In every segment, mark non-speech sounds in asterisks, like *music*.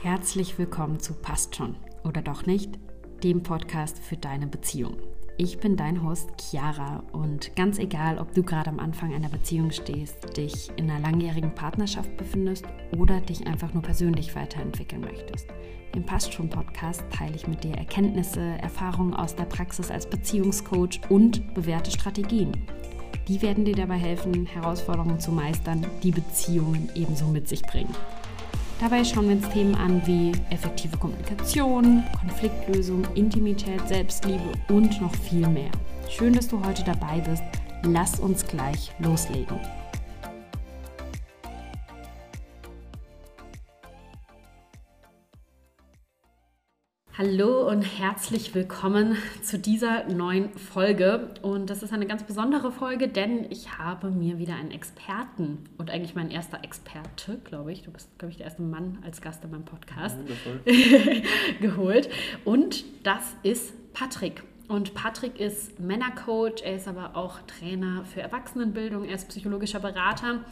Herzlich willkommen zu Passt schon oder doch nicht, dem Podcast für deine Beziehung. Ich bin dein Host Chiara und ganz egal, ob du gerade am Anfang einer Beziehung stehst, dich in einer langjährigen Partnerschaft befindest oder dich einfach nur persönlich weiterentwickeln möchtest. Im Passt schon Podcast teile ich mit dir Erkenntnisse, Erfahrungen aus der Praxis als Beziehungscoach und bewährte Strategien. Die werden dir dabei helfen, Herausforderungen zu meistern, die Beziehungen ebenso mit sich bringen. Dabei schauen wir uns Themen an wie effektive Kommunikation, Konfliktlösung, Intimität, Selbstliebe und noch viel mehr. Schön, dass du heute dabei bist. Lass uns gleich loslegen. Hallo und herzlich willkommen zu dieser neuen Folge. Und das ist eine ganz besondere Folge, denn ich habe mir wieder einen Experten und eigentlich mein erster Experte, glaube ich, du bist, glaube ich, der erste Mann als Gast in meinem Podcast, *laughs* geholt. Und das ist Patrick. Und Patrick ist Männercoach, er ist aber auch Trainer für Erwachsenenbildung, er ist psychologischer Berater.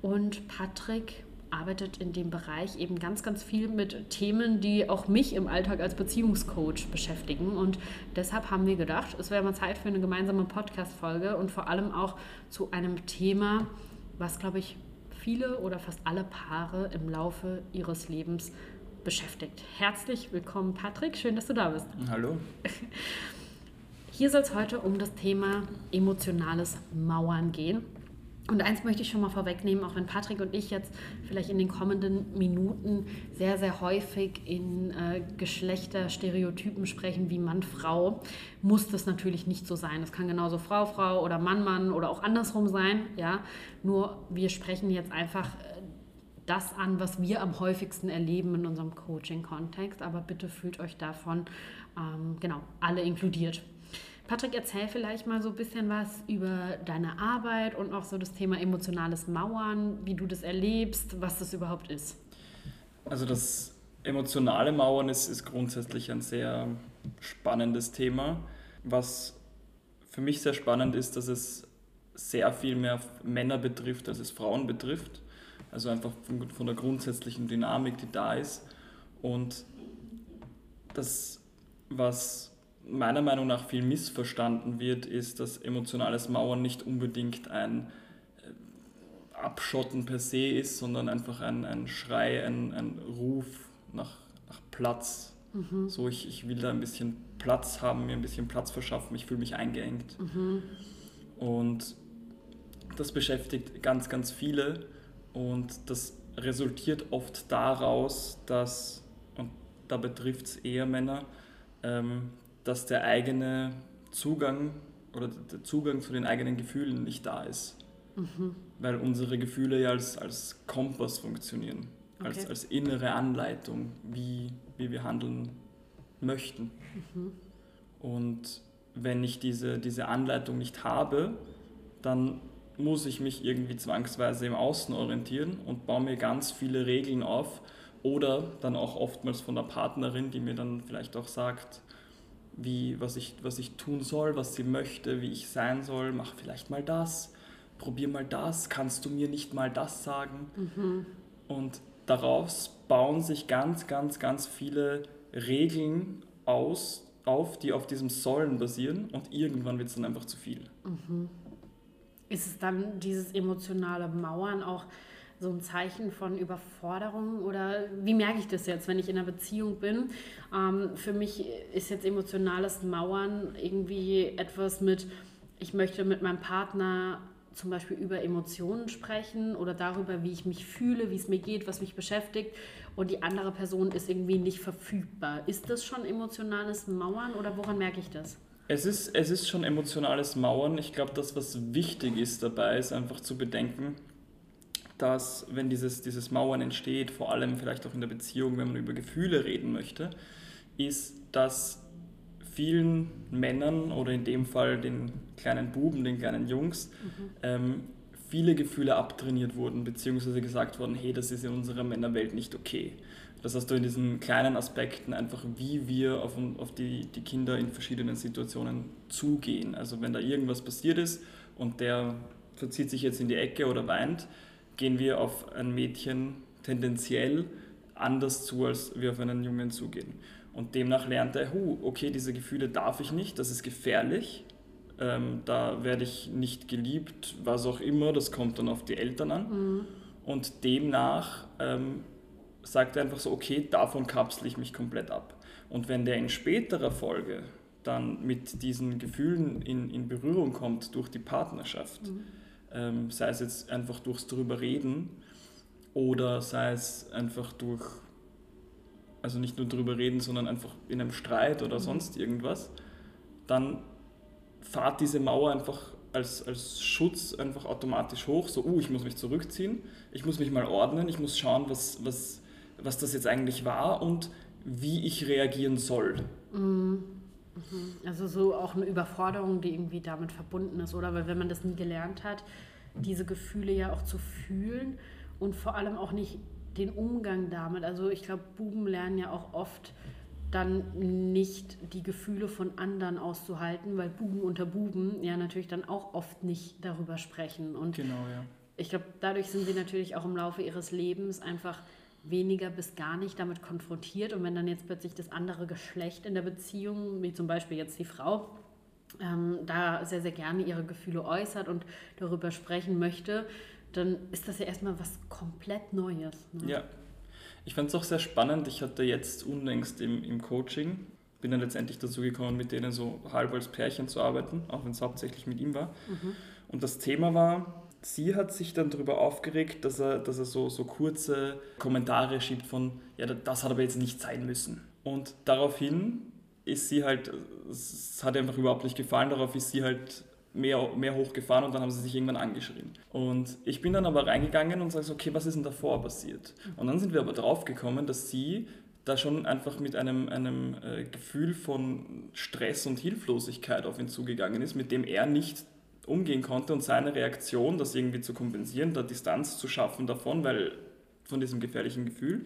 Und Patrick arbeitet in dem Bereich eben ganz, ganz viel mit Themen, die auch mich im Alltag als Beziehungscoach beschäftigen. Und deshalb haben wir gedacht, es wäre mal Zeit für eine gemeinsame Podcast-Folge und vor allem auch zu einem Thema, was, glaube ich, viele oder fast alle Paare im Laufe ihres Lebens beschäftigt. Herzlich willkommen, Patrick. Schön, dass du da bist. Hallo. Hier soll es heute um das Thema emotionales Mauern gehen. Und eins möchte ich schon mal vorwegnehmen, auch wenn Patrick und ich jetzt vielleicht in den kommenden Minuten sehr, sehr häufig in äh, Geschlechterstereotypen sprechen wie Mann, Frau, muss das natürlich nicht so sein. Es kann genauso Frau, Frau oder Mann, Mann oder auch andersrum sein. Ja? Nur wir sprechen jetzt einfach äh, das an, was wir am häufigsten erleben in unserem Coaching-Kontext. Aber bitte fühlt euch davon ähm, genau alle inkludiert. Patrick, erzähl vielleicht mal so ein bisschen was über deine Arbeit und auch so das Thema emotionales Mauern, wie du das erlebst, was das überhaupt ist. Also das emotionale Mauern ist, ist grundsätzlich ein sehr spannendes Thema. Was für mich sehr spannend ist, dass es sehr viel mehr Männer betrifft, als es Frauen betrifft. Also einfach von, von der grundsätzlichen Dynamik, die da ist. Und das, was meiner Meinung nach viel missverstanden wird, ist, dass emotionales Mauern nicht unbedingt ein äh, Abschotten per se ist, sondern einfach ein, ein Schrei, ein, ein Ruf nach, nach Platz. Mhm. So, ich, ich will da ein bisschen Platz haben, mir ein bisschen Platz verschaffen, ich fühle mich eingeengt. Mhm. Und das beschäftigt ganz, ganz viele und das resultiert oft daraus, dass, und da betrifft es eher Männer, ähm, dass der eigene Zugang oder der Zugang zu den eigenen Gefühlen nicht da ist. Mhm. Weil unsere Gefühle ja als, als Kompass funktionieren, okay. als, als innere Anleitung, wie, wie wir handeln möchten. Mhm. Und wenn ich diese, diese Anleitung nicht habe, dann muss ich mich irgendwie zwangsweise im Außen orientieren und baue mir ganz viele Regeln auf oder dann auch oftmals von der Partnerin, die mir dann vielleicht auch sagt, wie, was, ich, was ich tun soll, was sie möchte, wie ich sein soll. Mach vielleicht mal das, probier mal das, kannst du mir nicht mal das sagen? Mhm. Und daraus bauen sich ganz, ganz, ganz viele Regeln aus, auf, die auf diesem Sollen basieren und irgendwann wird es dann einfach zu viel. Mhm. Ist es dann dieses emotionale Mauern auch so ein Zeichen von Überforderung oder wie merke ich das jetzt, wenn ich in einer Beziehung bin? Ähm, für mich ist jetzt emotionales Mauern irgendwie etwas mit, ich möchte mit meinem Partner zum Beispiel über Emotionen sprechen oder darüber, wie ich mich fühle, wie es mir geht, was mich beschäftigt und die andere Person ist irgendwie nicht verfügbar. Ist das schon emotionales Mauern oder woran merke ich das? Es ist, es ist schon emotionales Mauern. Ich glaube, das, was wichtig ist dabei, ist einfach zu bedenken, dass wenn dieses, dieses Mauern entsteht, vor allem vielleicht auch in der Beziehung, wenn man über Gefühle reden möchte, ist, dass vielen Männern oder in dem Fall den kleinen Buben, den kleinen Jungs, mhm. ähm, viele Gefühle abtrainiert wurden, beziehungsweise gesagt worden, hey, das ist in unserer Männerwelt nicht okay. Das heißt, du in diesen kleinen Aspekten einfach, wie wir auf, auf die, die Kinder in verschiedenen Situationen zugehen. Also wenn da irgendwas passiert ist und der verzieht sich jetzt in die Ecke oder weint, gehen wir auf ein Mädchen tendenziell anders zu, als wir auf einen Jungen zugehen. Und demnach lernt er, huh, okay, diese Gefühle darf ich nicht, das ist gefährlich, ähm, da werde ich nicht geliebt, was auch immer, das kommt dann auf die Eltern an. Mhm. Und demnach ähm, sagt er einfach so, okay, davon kapsle ich mich komplett ab. Und wenn der in späterer Folge dann mit diesen Gefühlen in, in Berührung kommt durch die Partnerschaft, mhm. Ähm, sei es jetzt einfach durchs drüber reden oder sei es einfach durch, also nicht nur drüber reden, sondern einfach in einem Streit oder mhm. sonst irgendwas, dann fahrt diese Mauer einfach als, als Schutz einfach automatisch hoch, so, uh, ich muss mich zurückziehen, ich muss mich mal ordnen, ich muss schauen, was, was, was das jetzt eigentlich war und wie ich reagieren soll. Mhm. Also so auch eine Überforderung, die irgendwie damit verbunden ist, oder? Weil wenn man das nie gelernt hat, diese Gefühle ja auch zu fühlen und vor allem auch nicht den Umgang damit. Also ich glaube, Buben lernen ja auch oft dann nicht die Gefühle von anderen auszuhalten, weil Buben unter Buben ja natürlich dann auch oft nicht darüber sprechen. Und genau, ja. ich glaube, dadurch sind sie natürlich auch im Laufe ihres Lebens einfach weniger bis gar nicht damit konfrontiert. Und wenn dann jetzt plötzlich das andere Geschlecht in der Beziehung, wie zum Beispiel jetzt die Frau, ähm, da sehr, sehr gerne ihre Gefühle äußert und darüber sprechen möchte, dann ist das ja erstmal was komplett Neues. Ne? Ja. Ich fand es auch sehr spannend. Ich hatte jetzt unlängst im, im Coaching, bin dann letztendlich dazu gekommen, mit denen so halb als Pärchen zu arbeiten, auch wenn es hauptsächlich mit ihm war. Mhm. Und das Thema war, sie hat sich dann darüber aufgeregt, dass er, dass er so, so kurze Kommentare schiebt von, ja, das hat aber jetzt nicht sein müssen. Und daraufhin ist sie halt, es hat ihr einfach überhaupt nicht gefallen, darauf ist sie halt mehr, mehr hochgefahren und dann haben sie sich irgendwann angeschrien. Und ich bin dann aber reingegangen und sage so, okay, was ist denn davor passiert? Und dann sind wir aber drauf gekommen, dass sie da schon einfach mit einem, einem äh, Gefühl von Stress und Hilflosigkeit auf ihn zugegangen ist, mit dem er nicht umgehen konnte und seine Reaktion, das irgendwie zu kompensieren, da Distanz zu schaffen davon, weil von diesem gefährlichen Gefühl,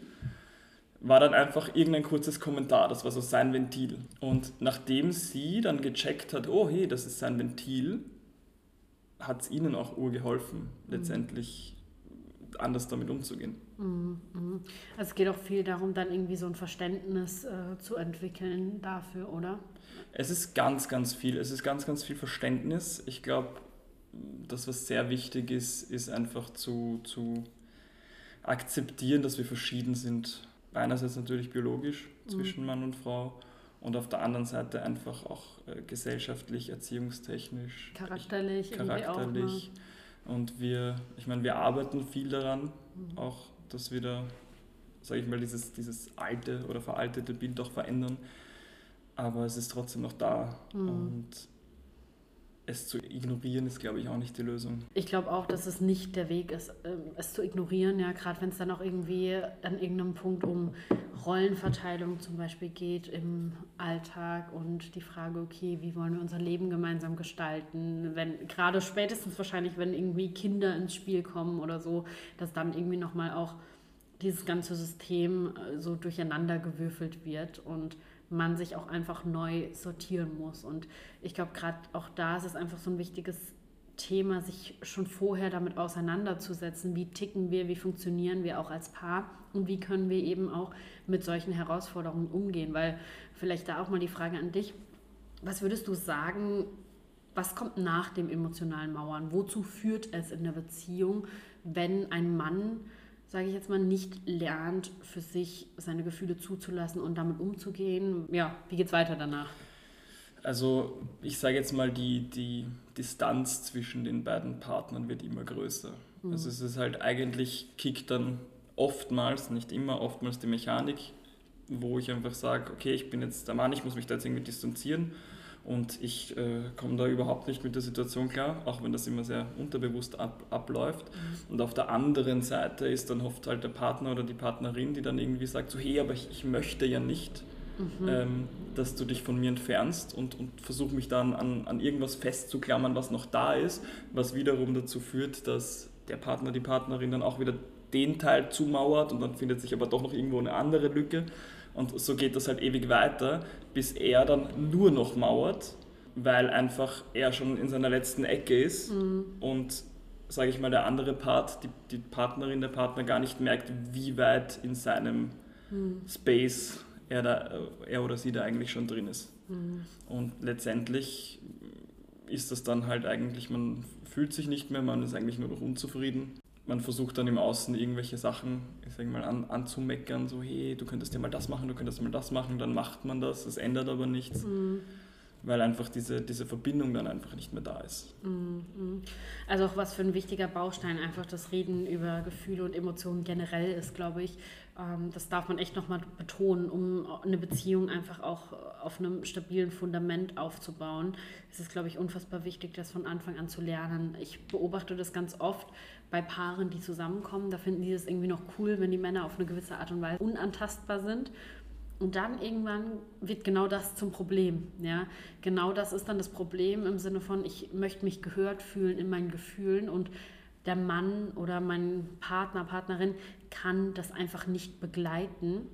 war dann einfach irgendein kurzes Kommentar, das war so sein Ventil. Und nachdem sie dann gecheckt hat, oh hey, das ist sein Ventil, hat es ihnen auch urgeholfen, mhm. letztendlich anders damit umzugehen. Mhm, mhm. Also es geht auch viel darum, dann irgendwie so ein Verständnis äh, zu entwickeln dafür, oder? Es ist ganz, ganz viel. Es ist ganz, ganz viel Verständnis. Ich glaube, das, was sehr wichtig ist, ist einfach zu, zu akzeptieren, dass wir verschieden sind. Einerseits natürlich biologisch mhm. zwischen Mann und Frau und auf der anderen Seite einfach auch äh, gesellschaftlich, erziehungstechnisch, charakterlich, charakterlich. Auch, ne? Und wir, ich meine, wir arbeiten viel daran, mhm. auch dass wir da, sage ich mal, dieses, dieses alte oder veraltete Bild auch verändern aber es ist trotzdem noch da. Mhm. Und es zu ignorieren ist, glaube ich, auch nicht die Lösung. Ich glaube auch, dass es nicht der Weg ist, ähm, es zu ignorieren, ja, gerade wenn es dann auch irgendwie an irgendeinem Punkt um Rollenverteilung zum Beispiel geht im Alltag und die Frage, okay, wie wollen wir unser Leben gemeinsam gestalten, wenn gerade spätestens wahrscheinlich, wenn irgendwie Kinder ins Spiel kommen oder so, dass dann irgendwie nochmal auch dieses ganze System äh, so durcheinander gewürfelt wird und man sich auch einfach neu sortieren muss. Und ich glaube, gerade auch da ist es einfach so ein wichtiges Thema, sich schon vorher damit auseinanderzusetzen, wie ticken wir, wie funktionieren wir auch als Paar und wie können wir eben auch mit solchen Herausforderungen umgehen. Weil vielleicht da auch mal die Frage an dich, was würdest du sagen, was kommt nach dem emotionalen Mauern? Wozu führt es in der Beziehung, wenn ein Mann sage ich jetzt mal, nicht lernt, für sich seine Gefühle zuzulassen und damit umzugehen. Ja, wie geht es weiter danach? Also ich sage jetzt mal, die, die Distanz zwischen den beiden Partnern wird immer größer. Mhm. Also es ist halt eigentlich, kickt dann oftmals, nicht immer, oftmals die Mechanik, wo ich einfach sage, okay, ich bin jetzt der Mann, ich muss mich da jetzt irgendwie distanzieren und ich äh, komme da überhaupt nicht mit der Situation klar, auch wenn das immer sehr unterbewusst ab, abläuft. Mhm. Und auf der anderen Seite ist dann oft halt der Partner oder die Partnerin, die dann irgendwie sagt, so hey, aber ich, ich möchte ja nicht, mhm. ähm, dass du dich von mir entfernst und, und versuche mich dann an, an irgendwas festzuklammern, was noch da ist, was wiederum dazu führt, dass der Partner, die Partnerin dann auch wieder den Teil zumauert und dann findet sich aber doch noch irgendwo eine andere Lücke. Und so geht das halt ewig weiter, bis er dann nur noch mauert, weil einfach er schon in seiner letzten Ecke ist mhm. und sage ich mal, der andere Part, die, die Partnerin, der Partner gar nicht merkt, wie weit in seinem mhm. Space er, da, er oder sie da eigentlich schon drin ist. Mhm. Und letztendlich ist das dann halt eigentlich, man fühlt sich nicht mehr, man ist eigentlich nur noch unzufrieden. Man versucht dann im Außen irgendwelche Sachen, ich sag mal, an, anzumeckern, so hey, du könntest ja mal das machen, du könntest mal das machen, dann macht man das, es ändert aber nichts. Mhm weil einfach diese, diese Verbindung dann einfach nicht mehr da ist. Mhm. Also auch was für ein wichtiger Baustein einfach das Reden über Gefühle und Emotionen generell ist, glaube ich. Ähm, das darf man echt nochmal betonen, um eine Beziehung einfach auch auf einem stabilen Fundament aufzubauen. Es ist, glaube ich, unfassbar wichtig, das von Anfang an zu lernen. Ich beobachte das ganz oft bei Paaren, die zusammenkommen. Da finden die es irgendwie noch cool, wenn die Männer auf eine gewisse Art und Weise unantastbar sind. Und dann irgendwann wird genau das zum Problem. Ja? Genau das ist dann das Problem im Sinne von, ich möchte mich gehört fühlen in meinen Gefühlen und der Mann oder mein Partner, Partnerin kann das einfach nicht begleiten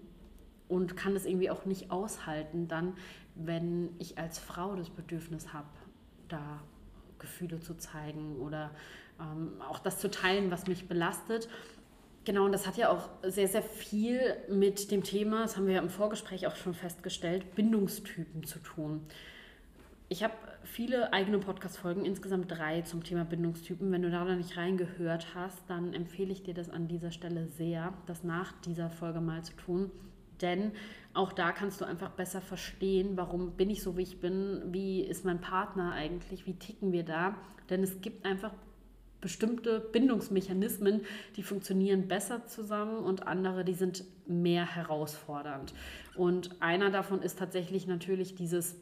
und kann das irgendwie auch nicht aushalten, dann, wenn ich als Frau das Bedürfnis habe, da Gefühle zu zeigen oder ähm, auch das zu teilen, was mich belastet. Genau, und das hat ja auch sehr, sehr viel mit dem Thema, das haben wir ja im Vorgespräch auch schon festgestellt, Bindungstypen zu tun. Ich habe viele eigene Podcast-Folgen, insgesamt drei zum Thema Bindungstypen. Wenn du da noch nicht reingehört hast, dann empfehle ich dir das an dieser Stelle sehr, das nach dieser Folge mal zu tun. Denn auch da kannst du einfach besser verstehen, warum bin ich so, wie ich bin, wie ist mein Partner eigentlich, wie ticken wir da. Denn es gibt einfach bestimmte Bindungsmechanismen, die funktionieren besser zusammen und andere, die sind mehr herausfordernd. Und einer davon ist tatsächlich natürlich dieses,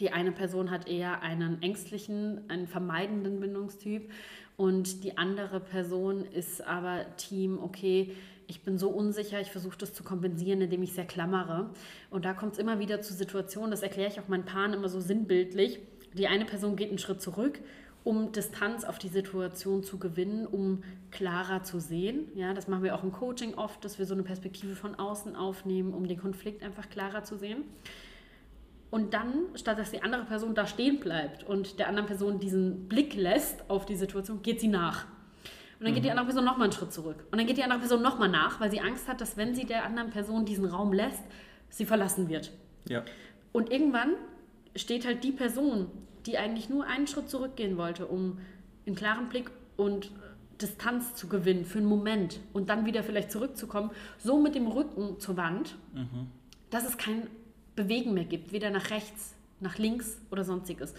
die eine Person hat eher einen ängstlichen, einen vermeidenden Bindungstyp und die andere Person ist aber Team, okay, ich bin so unsicher, ich versuche das zu kompensieren, indem ich sehr klammere. Und da kommt es immer wieder zu Situationen, das erkläre ich auch meinen Paaren immer so sinnbildlich. Die eine Person geht einen Schritt zurück um Distanz auf die Situation zu gewinnen, um klarer zu sehen. Ja, das machen wir auch im Coaching oft, dass wir so eine Perspektive von außen aufnehmen, um den Konflikt einfach klarer zu sehen. Und dann, statt dass die andere Person da stehen bleibt und der anderen Person diesen Blick lässt auf die Situation, geht sie nach. Und dann geht die mhm. andere Person nochmal einen Schritt zurück. Und dann geht die andere Person nochmal nach, weil sie Angst hat, dass wenn sie der anderen Person diesen Raum lässt, sie verlassen wird. Ja. Und irgendwann steht halt die Person, die eigentlich nur einen Schritt zurückgehen wollte, um einen klaren Blick und Distanz zu gewinnen für einen Moment und dann wieder vielleicht zurückzukommen, so mit dem Rücken zur Wand, mhm. dass es kein Bewegen mehr gibt, weder nach rechts, nach links oder sonstiges.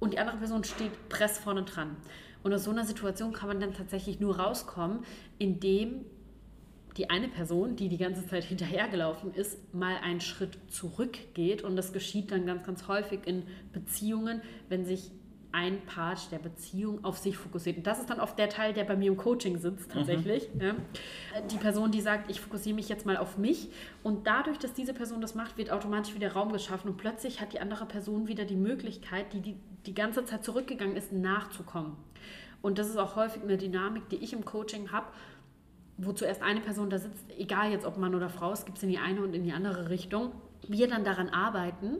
Und die andere Person steht press vorne dran. Und aus so einer Situation kann man dann tatsächlich nur rauskommen, indem die eine Person, die die ganze Zeit hinterhergelaufen ist, mal einen Schritt zurückgeht. Und das geschieht dann ganz, ganz häufig in Beziehungen, wenn sich ein Part der Beziehung auf sich fokussiert. Und das ist dann oft der Teil, der bei mir im Coaching sitzt tatsächlich. Mhm. Ja. Die Person, die sagt, ich fokussiere mich jetzt mal auf mich. Und dadurch, dass diese Person das macht, wird automatisch wieder Raum geschaffen. Und plötzlich hat die andere Person wieder die Möglichkeit, die die, die ganze Zeit zurückgegangen ist, nachzukommen. Und das ist auch häufig eine Dynamik, die ich im Coaching habe wo zuerst eine Person da sitzt, egal jetzt ob Mann oder Frau, es gibt es in die eine und in die andere Richtung, wir dann daran arbeiten,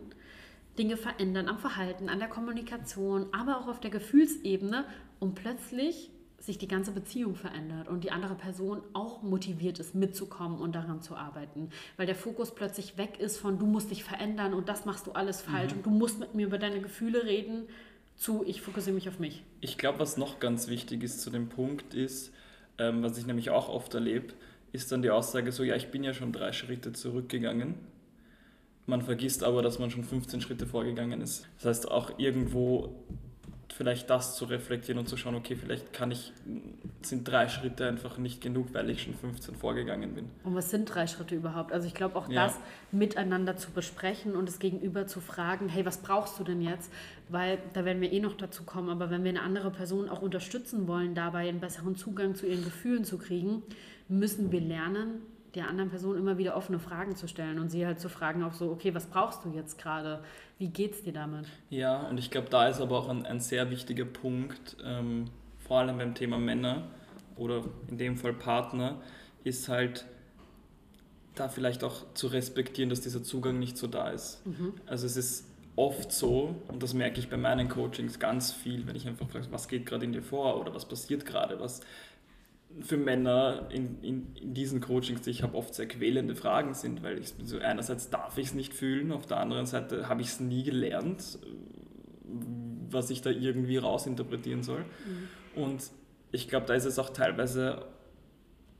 Dinge verändern am Verhalten, an der Kommunikation, aber auch auf der Gefühlsebene und plötzlich sich die ganze Beziehung verändert und die andere Person auch motiviert ist, mitzukommen und daran zu arbeiten. Weil der Fokus plötzlich weg ist von, du musst dich verändern und das machst du alles falsch mhm. und du musst mit mir über deine Gefühle reden, zu, ich fokussiere mich auf mich. Ich glaube, was noch ganz wichtig ist zu dem Punkt ist, ähm, was ich nämlich auch oft erlebe, ist dann die Aussage so, ja, ich bin ja schon drei Schritte zurückgegangen. Man vergisst aber, dass man schon 15 Schritte vorgegangen ist. Das heißt, auch irgendwo vielleicht das zu reflektieren und zu schauen, okay, vielleicht kann ich, sind drei Schritte einfach nicht genug, weil ich schon 15 vorgegangen bin. Und was sind drei Schritte überhaupt? Also ich glaube auch ja. das miteinander zu besprechen und das Gegenüber zu fragen, hey, was brauchst du denn jetzt? Weil da werden wir eh noch dazu kommen, aber wenn wir eine andere Person auch unterstützen wollen, dabei einen besseren Zugang zu ihren Gefühlen zu kriegen, müssen wir lernen, der anderen Person immer wieder offene Fragen zu stellen und sie halt zu fragen auch so, okay, was brauchst du jetzt gerade? Wie geht's dir damit? Ja, und ich glaube, da ist aber auch ein, ein sehr wichtiger Punkt, ähm, vor allem beim Thema Männer oder in dem Fall Partner, ist halt da vielleicht auch zu respektieren, dass dieser Zugang nicht so da ist. Mhm. Also es ist oft so, und das merke ich bei meinen Coachings ganz viel, wenn ich einfach frage, was geht gerade in dir vor oder was passiert gerade, was für Männer in, in, in diesen Coachings, die ich habe, oft sehr quälende Fragen sind, weil ich so einerseits darf ich es nicht fühlen, auf der anderen Seite habe ich es nie gelernt, was ich da irgendwie rausinterpretieren soll. Mhm. Und ich glaube, da ist es auch teilweise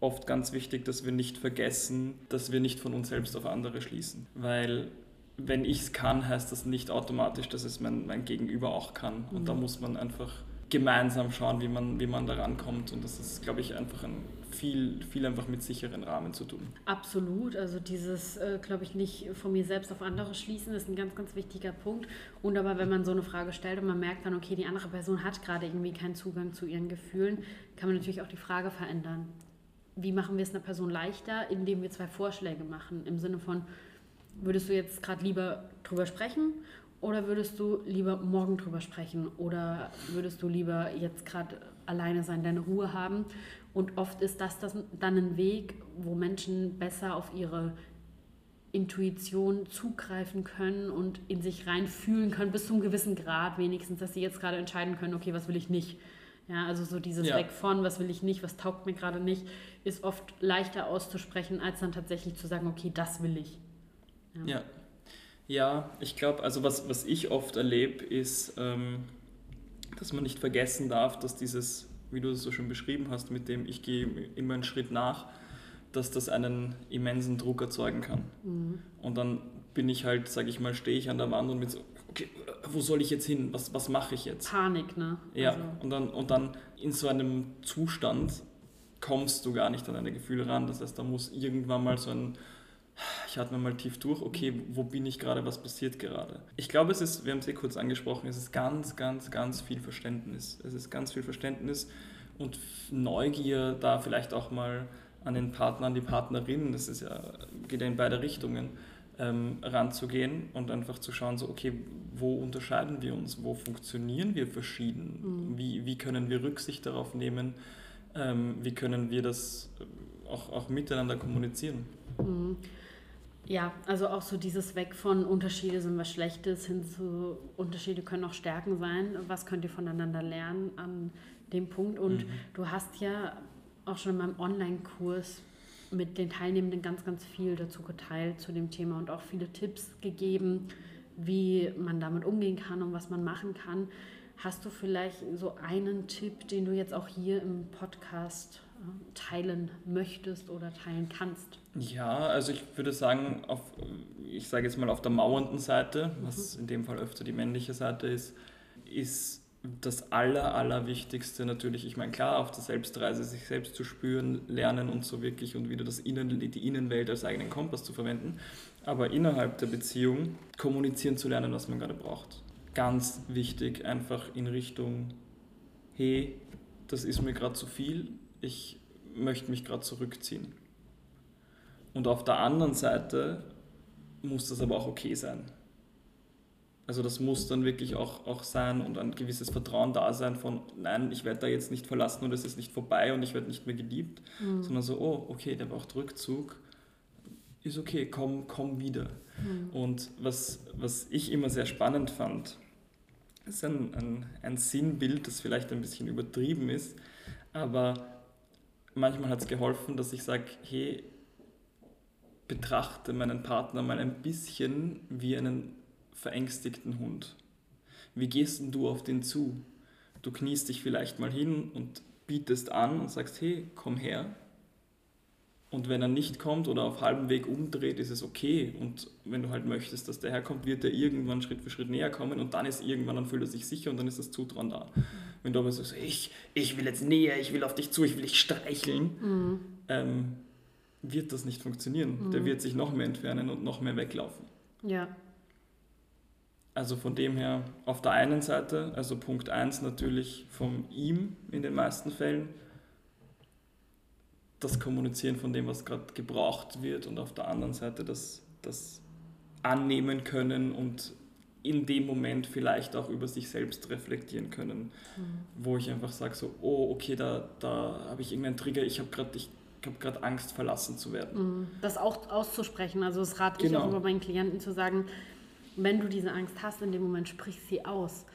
oft ganz wichtig, dass wir nicht vergessen, dass wir nicht von uns selbst auf andere schließen. Weil wenn ich es kann, heißt das nicht automatisch, dass es mein, mein Gegenüber auch kann. Und mhm. da muss man einfach gemeinsam schauen, wie man, wie man da rankommt. Und das ist, glaube ich, einfach ein viel, viel einfach mit sicheren Rahmen zu tun. Absolut. Also dieses, äh, glaube ich, nicht von mir selbst auf andere schließen, ist ein ganz, ganz wichtiger Punkt. Und aber wenn man so eine Frage stellt und man merkt dann, okay, die andere Person hat gerade irgendwie keinen Zugang zu ihren Gefühlen, kann man natürlich auch die Frage verändern. Wie machen wir es einer Person leichter, indem wir zwei Vorschläge machen? Im Sinne von, würdest du jetzt gerade lieber drüber sprechen oder würdest du lieber morgen drüber sprechen? Oder würdest du lieber jetzt gerade alleine sein, deine Ruhe haben? Und oft ist das, das dann ein Weg, wo Menschen besser auf ihre Intuition zugreifen können und in sich reinfühlen können, bis zu einem gewissen Grad wenigstens, dass sie jetzt gerade entscheiden können, okay, was will ich nicht. Ja, also so dieses ja. Weg von, was will ich nicht, was taugt mir gerade nicht, ist oft leichter auszusprechen, als dann tatsächlich zu sagen, okay, das will ich. Ja. ja. Ja, ich glaube, also was, was ich oft erlebe, ist, ähm, dass man nicht vergessen darf, dass dieses, wie du es so schon beschrieben hast, mit dem ich gehe immer einen Schritt nach, dass das einen immensen Druck erzeugen kann. Mhm. Und dann bin ich halt, sage ich mal, stehe ich an der Wand und bin so, okay, wo soll ich jetzt hin? Was, was mache ich jetzt? Panik, ne? Ja, also. und, dann, und dann in so einem Zustand kommst du gar nicht an deine Gefühle ran. Das heißt, da muss irgendwann mal so ein ich atme mal tief durch, okay, wo bin ich gerade, was passiert gerade? Ich glaube, es ist, wir haben es eh kurz angesprochen, es ist ganz, ganz, ganz viel Verständnis. Es ist ganz viel Verständnis und Neugier da vielleicht auch mal an den Partner, an die Partnerin, das ist ja, geht ja in beide Richtungen, ähm, ranzugehen und einfach zu schauen, so, okay, wo unterscheiden wir uns, wo funktionieren wir verschieden, mhm. wie, wie können wir Rücksicht darauf nehmen, ähm, wie können wir das auch, auch miteinander kommunizieren. Mhm. Ja, also auch so dieses Weg von Unterschiede sind was Schlechtes hin zu Unterschiede können auch Stärken sein. Was könnt ihr voneinander lernen an dem Punkt? Und mhm. du hast ja auch schon in meinem Online-Kurs mit den Teilnehmenden ganz, ganz viel dazu geteilt zu dem Thema und auch viele Tipps gegeben, wie man damit umgehen kann und was man machen kann. Hast du vielleicht so einen Tipp, den du jetzt auch hier im Podcast teilen möchtest oder teilen kannst? Ja, also ich würde sagen, auf, ich sage jetzt mal auf der mauernden Seite, was mhm. in dem Fall öfter die männliche Seite ist, ist das Aller, Allerwichtigste natürlich, ich meine, klar, auf der Selbstreise sich selbst zu spüren, lernen und so wirklich und wieder das Innen, die Innenwelt als eigenen Kompass zu verwenden, aber innerhalb der Beziehung kommunizieren zu lernen, was man gerade braucht. Ganz wichtig, einfach in Richtung, hey, das ist mir gerade zu viel, ich möchte mich gerade zurückziehen. Und auf der anderen Seite muss das aber auch okay sein. Also das muss dann wirklich auch, auch sein und ein gewisses Vertrauen da sein von, nein, ich werde da jetzt nicht verlassen und es ist nicht vorbei und ich werde nicht mehr geliebt, mhm. sondern so, oh, okay, der braucht Rückzug, ist okay, komm, komm wieder. Mhm. Und was, was ich immer sehr spannend fand, ist ein, ein, ein Sinnbild, das vielleicht ein bisschen übertrieben ist, aber manchmal hat es geholfen, dass ich sage, hey, betrachte meinen Partner mal ein bisschen wie einen verängstigten Hund. Wie gehst denn du auf den zu? Du kniest dich vielleicht mal hin und bietest an und sagst, hey, komm her. Und wenn er nicht kommt oder auf halbem Weg umdreht, ist es okay. Und wenn du halt möchtest, dass der herkommt, wird er irgendwann Schritt für Schritt näher kommen und dann ist irgendwann, dann fühlt er sich sicher und dann ist das Zutrauen da. Wenn du aber sagst, ich, ich will jetzt näher, ich will auf dich zu, ich will dich streicheln, mhm. ähm, wird das nicht funktionieren. Mhm. Der wird sich noch mehr entfernen und noch mehr weglaufen. Ja. Also von dem her, auf der einen Seite, also Punkt 1 natürlich von ihm in den meisten Fällen, das Kommunizieren von dem, was gerade gebraucht wird und auf der anderen Seite das, das Annehmen können und in dem Moment vielleicht auch über sich selbst reflektieren können, mhm. wo ich einfach sage so, oh, okay, da, da habe ich irgendeinen Trigger, ich habe gerade hab Angst, verlassen zu werden. Mhm. Das auch auszusprechen, also das rate genau. ich auch immer meinen Klienten zu sagen, wenn du diese Angst hast, in dem Moment sprich sie aus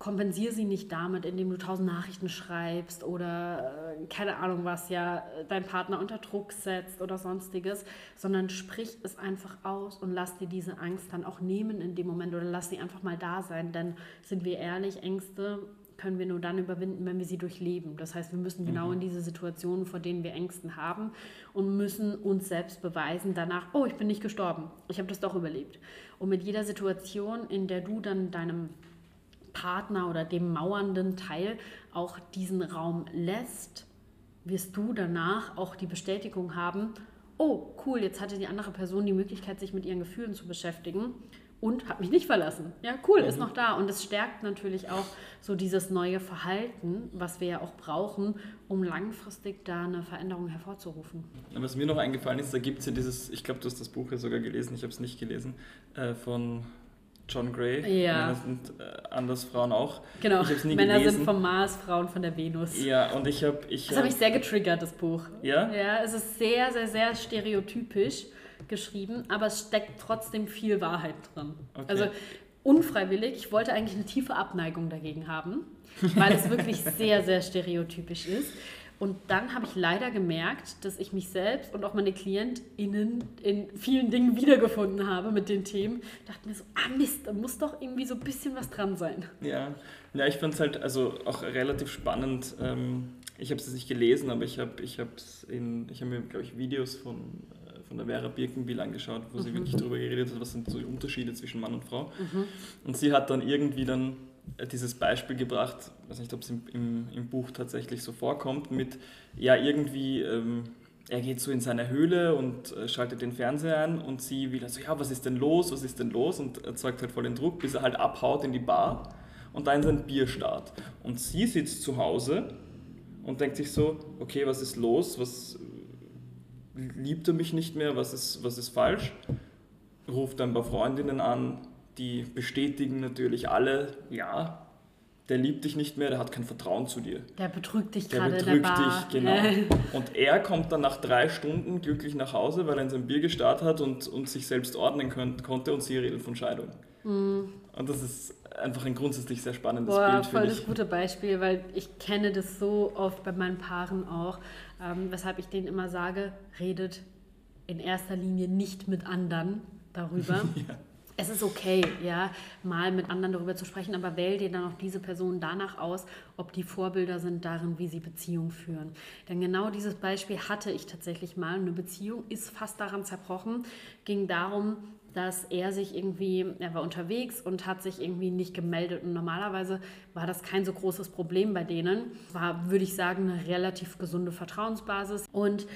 kompensiere sie nicht damit, indem du tausend Nachrichten schreibst oder äh, keine Ahnung was, ja, dein Partner unter Druck setzt oder sonstiges, sondern sprich es einfach aus und lass dir diese Angst dann auch nehmen in dem Moment oder lass sie einfach mal da sein, denn sind wir ehrlich, Ängste können wir nur dann überwinden, wenn wir sie durchleben. Das heißt, wir müssen genau mhm. in diese Situationen, vor denen wir Ängsten haben und müssen uns selbst beweisen danach, oh, ich bin nicht gestorben, ich habe das doch überlebt. Und mit jeder Situation, in der du dann deinem Partner oder dem mauernden Teil auch diesen Raum lässt, wirst du danach auch die Bestätigung haben, oh cool, jetzt hatte die andere Person die Möglichkeit, sich mit ihren Gefühlen zu beschäftigen und hat mich nicht verlassen. Ja, cool, mhm. ist noch da. Und es stärkt natürlich auch so dieses neue Verhalten, was wir ja auch brauchen, um langfristig da eine Veränderung hervorzurufen. Was mir noch eingefallen ist, da gibt es ja dieses, ich glaube, du hast das Buch ja sogar gelesen, ich habe es nicht gelesen, äh, von John Gray. Ja. Männer sind äh, anders, Frauen auch. Genau. Männer gelesen. sind vom Mars, Frauen von der Venus. Ja, und ich habe. Ich das habe ich sehr getriggert, das Buch. Ja? Ja, es ist sehr, sehr, sehr stereotypisch geschrieben, aber es steckt trotzdem viel Wahrheit drin. Okay. Also unfreiwillig, ich wollte eigentlich eine tiefe Abneigung dagegen haben, weil es wirklich *laughs* sehr, sehr stereotypisch ist. Und dann habe ich leider gemerkt, dass ich mich selbst und auch meine KlientInnen in vielen Dingen wiedergefunden habe mit den Themen. Ich dachte mir so, ah Mist, da muss doch irgendwie so ein bisschen was dran sein. Ja, ja ich fand es halt also auch relativ spannend. Ähm, ich habe es nicht gelesen, aber ich habe ich in, ich habe mir, glaube ich, Videos von, äh, von der Vera Birkenbiel angeschaut, wo mhm. sie wirklich darüber geredet hat, was sind so die Unterschiede zwischen Mann und Frau. Mhm. Und sie hat dann irgendwie dann dieses Beispiel gebracht, ich weiß nicht, ob es im, im, im, Buch tatsächlich so vorkommt, mit, ja, irgendwie, ähm, er geht so in seine Höhle und äh, schaltet den Fernseher an und sie wieder so, ja, was ist denn los, was ist denn los? Und erzeugt halt voll den Druck, bis er halt abhaut in die Bar und da in sein Bier starrt. Und sie sitzt zu Hause und denkt sich so, okay, was ist los, was liebt er mich nicht mehr, was ist, was ist falsch? Ruft ein paar Freundinnen an, die bestätigen natürlich alle, ja, der liebt dich nicht mehr, der hat kein Vertrauen zu dir. Der betrügt dich gerade in der Bar. dich, genau. *laughs* und er kommt dann nach drei Stunden glücklich nach Hause, weil er in sein Bier gestartet hat und, und sich selbst ordnen könnt, konnte und sie redet von Scheidung. Mhm. Und das ist einfach ein grundsätzlich sehr spannendes Boah, Bild. Voll das gute Beispiel, weil ich kenne das so oft bei meinen Paaren auch, ähm, weshalb ich denen immer sage, redet in erster Linie nicht mit anderen darüber. *laughs* ja es ist okay, ja, mal mit anderen darüber zu sprechen, aber wähl dir dann auch diese Personen danach aus, ob die Vorbilder sind darin, wie sie Beziehungen führen. Denn genau dieses Beispiel hatte ich tatsächlich mal. Eine Beziehung ist fast daran zerbrochen, ging darum, dass er sich irgendwie, er war unterwegs und hat sich irgendwie nicht gemeldet. Und normalerweise war das kein so großes Problem bei denen. War, würde ich sagen, eine relativ gesunde Vertrauensbasis. Und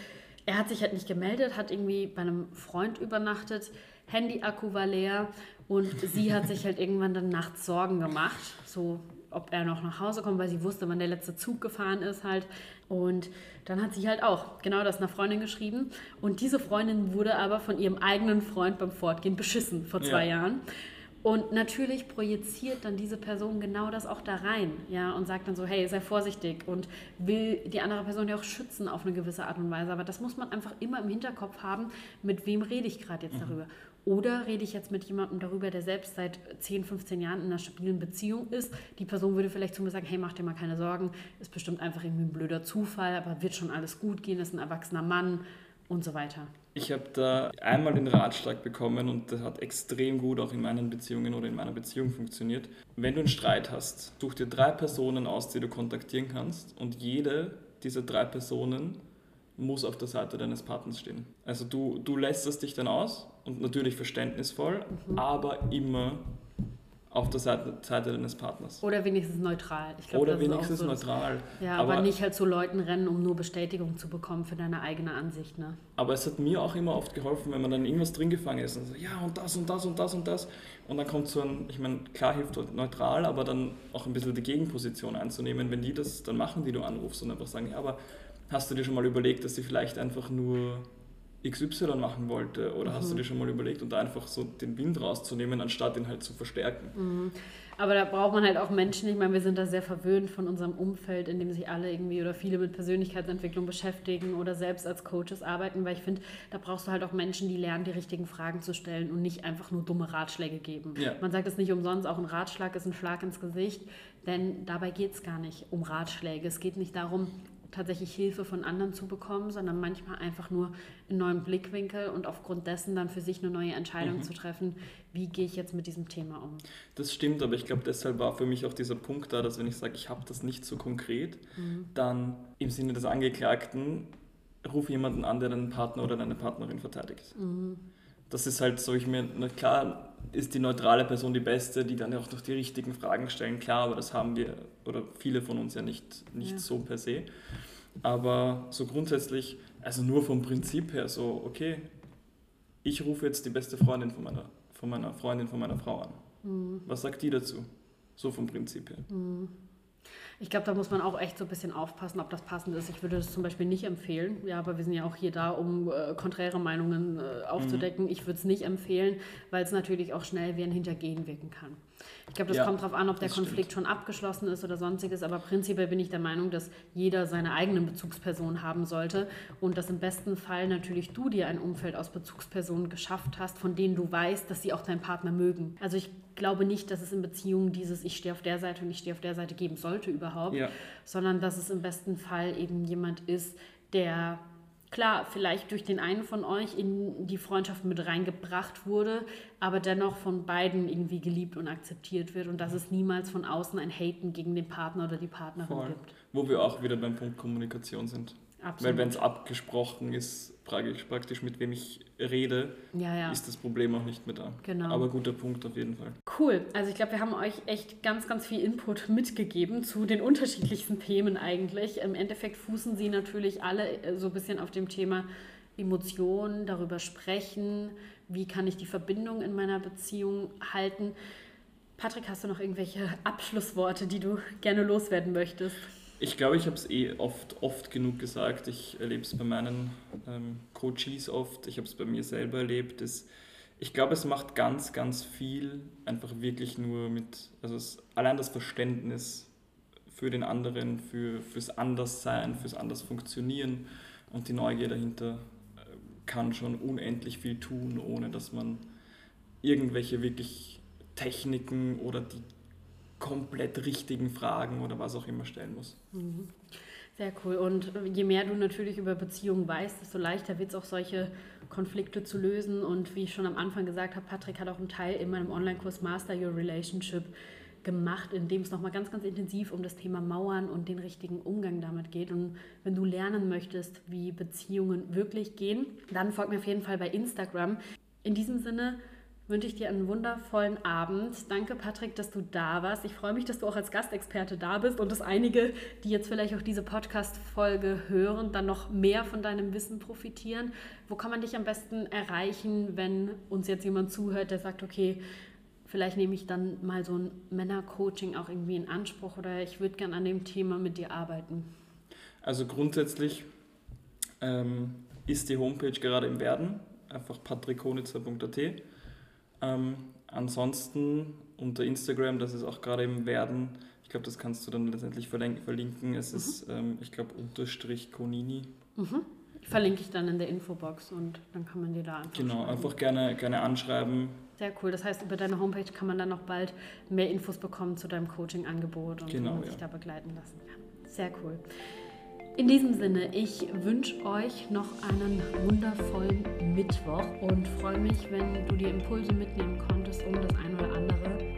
er hat sich halt nicht gemeldet, hat irgendwie bei einem Freund übernachtet Handy-Akku war leer und sie hat sich halt irgendwann dann nachts Sorgen gemacht, so ob er noch nach Hause kommt, weil sie wusste, wann der letzte Zug gefahren ist halt. Und dann hat sie halt auch genau das einer Freundin geschrieben. Und diese Freundin wurde aber von ihrem eigenen Freund beim Fortgehen beschissen vor zwei ja. Jahren. Und natürlich projiziert dann diese Person genau das auch da rein, ja, und sagt dann so, hey, sei vorsichtig und will die andere Person ja auch schützen auf eine gewisse Art und Weise. Aber das muss man einfach immer im Hinterkopf haben, mit wem rede ich gerade jetzt mhm. darüber. Oder rede ich jetzt mit jemandem darüber, der selbst seit 10, 15 Jahren in einer stabilen Beziehung ist. Die Person würde vielleicht zu mir sagen, hey, mach dir mal keine Sorgen, ist bestimmt einfach irgendwie ein blöder Zufall, aber wird schon alles gut gehen, ist ein erwachsener Mann und so weiter. Ich habe da einmal den Ratschlag bekommen und das hat extrem gut auch in meinen Beziehungen oder in meiner Beziehung funktioniert. Wenn du einen Streit hast, such dir drei Personen aus, die du kontaktieren kannst und jede dieser drei Personen muss auf der Seite deines Partners stehen. Also du, du lässt es dich dann aus und natürlich verständnisvoll, mhm. aber immer auf der Seite, Seite deines Partners. Oder wenigstens neutral. Glaub, Oder wenigstens so neutral. Ja, aber, aber, nicht halt zu Leuten rennen, um nur Bestätigung zu bekommen für deine eigene Ansicht. Ne? Aber es hat mir auch immer oft geholfen, wenn man dann irgendwas drin gefangen ist und so, ja und das und das und das und das. Und dann kommt so ein, ich meine, klar hilft neutral, aber dann auch ein bisschen die Gegenposition einzunehmen, wenn die das dann machen, die du anrufst und einfach sagen, ja, aber hast du dir schon mal überlegt, dass sie vielleicht einfach nur XY machen wollte? Oder mhm. hast du mhm. dir schon mal überlegt, und da einfach so den Wind rauszunehmen, anstatt ihn halt zu verstärken? Mhm. Aber da braucht man halt auch Menschen. Ich meine, wir sind da sehr verwöhnt von unserem Umfeld, in dem sich alle irgendwie oder viele mit Persönlichkeitsentwicklung beschäftigen oder selbst als Coaches arbeiten, weil ich finde, da brauchst du halt auch Menschen, die lernen, die richtigen Fragen zu stellen und nicht einfach nur dumme Ratschläge geben. Ja. Man sagt es nicht umsonst, auch ein Ratschlag ist ein Schlag ins Gesicht, denn dabei geht es gar nicht um Ratschläge. Es geht nicht darum, tatsächlich Hilfe von anderen zu bekommen, sondern manchmal einfach nur einen neuen Blickwinkel und aufgrund dessen dann für sich eine neue Entscheidung mhm. zu treffen, wie gehe ich jetzt mit diesem Thema um. Das stimmt, aber ich glaube, deshalb war für mich auch dieser Punkt da, dass wenn ich sage, ich habe das nicht so konkret, mhm. dann im Sinne des Angeklagten ruf jemanden an, der deinen Partner oder deine Partnerin verteidigt. Mhm. Das ist halt so, ich mir, na klar, ist die neutrale Person die beste, die dann auch noch die richtigen Fragen stellen, klar, aber das haben wir oder viele von uns ja nicht, nicht ja. so per se. Aber so grundsätzlich, also nur vom Prinzip her, so, okay, ich rufe jetzt die beste Freundin von meiner, von meiner Freundin, von meiner Frau an. Mhm. Was sagt die dazu? So vom Prinzip her. Mhm. Ich glaube, da muss man auch echt so ein bisschen aufpassen, ob das passend ist. Ich würde das zum Beispiel nicht empfehlen. Ja, aber wir sind ja auch hier da, um äh, konträre Meinungen äh, aufzudecken. Mhm. Ich würde es nicht empfehlen, weil es natürlich auch schnell wie ein Hintergehen wirken kann. Ich glaube, das ja, kommt darauf an, ob der Konflikt stimmt. schon abgeschlossen ist oder sonstiges, aber prinzipiell bin ich der Meinung, dass jeder seine eigene Bezugsperson haben sollte und dass im besten Fall natürlich du dir ein Umfeld aus Bezugspersonen geschafft hast, von denen du weißt, dass sie auch deinen Partner mögen. Also ich glaube nicht, dass es in Beziehungen dieses Ich stehe auf der Seite und ich stehe auf der Seite geben sollte überhaupt, ja. sondern dass es im besten Fall eben jemand ist, der klar, vielleicht durch den einen von euch in die Freundschaft mit reingebracht wurde, aber dennoch von beiden irgendwie geliebt und akzeptiert wird und dass es niemals von außen ein Haten gegen den Partner oder die Partnerin Voll. gibt. Wo wir auch wieder beim Punkt Kommunikation sind. Absolut. Weil wenn es abgesprochen ist, praktisch mit wem ich rede, ja, ja. ist das Problem auch nicht mehr da. Genau. Aber guter Punkt auf jeden Fall. Cool. Also ich glaube, wir haben euch echt ganz, ganz viel Input mitgegeben zu den unterschiedlichsten Themen eigentlich. Im Endeffekt fußen sie natürlich alle äh, so ein bisschen auf dem Thema Emotionen, darüber sprechen, wie kann ich die Verbindung in meiner Beziehung halten. Patrick, hast du noch irgendwelche *laughs* Abschlussworte, die du gerne loswerden möchtest? Ich glaube, ich habe es eh oft, oft genug gesagt. Ich erlebe es bei meinen ähm, Coaches oft. Ich habe es bei mir selber erlebt. Das, ich glaube, es macht ganz, ganz viel einfach wirklich nur mit, also es, allein das Verständnis für den anderen, für, fürs Anderssein, fürs Andersfunktionieren und die Neugier dahinter äh, kann schon unendlich viel tun, ohne dass man irgendwelche wirklich Techniken oder die komplett richtigen Fragen oder was auch immer stellen muss. Mhm. Sehr cool. Und je mehr du natürlich über Beziehungen weißt, desto leichter wird es auch solche Konflikte zu lösen. Und wie ich schon am Anfang gesagt habe, Patrick hat auch einen Teil in meinem Online-Kurs Master Your Relationship gemacht, in dem es nochmal ganz, ganz intensiv um das Thema Mauern und den richtigen Umgang damit geht. Und wenn du lernen möchtest, wie Beziehungen wirklich gehen, dann folg mir auf jeden Fall bei Instagram. In diesem Sinne, wünsche ich dir einen wundervollen Abend. Danke, Patrick, dass du da warst. Ich freue mich, dass du auch als Gastexperte da bist und dass einige, die jetzt vielleicht auch diese Podcast-Folge hören, dann noch mehr von deinem Wissen profitieren. Wo kann man dich am besten erreichen, wenn uns jetzt jemand zuhört, der sagt, okay, vielleicht nehme ich dann mal so ein Männercoaching auch irgendwie in Anspruch oder ich würde gerne an dem Thema mit dir arbeiten? Also grundsätzlich ähm, ist die Homepage gerade im Werden, einfach patrickkonitzer.at ähm, ansonsten unter Instagram, das ist auch gerade im Werden. Ich glaube, das kannst du dann letztendlich verlinken. Es mhm. ist, ähm, ich glaube, unterstrich Konini. Mhm. Verlinke ich dann in der Infobox und dann kann man dir da einfach. Genau, schreiben. einfach gerne, gerne anschreiben. Sehr cool. Das heißt, über deine Homepage kann man dann noch bald mehr Infos bekommen zu deinem Coaching-Angebot und genau, wie man ja. sich da begleiten lassen kann. Sehr cool. In diesem Sinne, ich wünsche euch noch einen wundervollen Mittwoch und freue mich, wenn du die Impulse mitnehmen konntest, um das eine oder andere.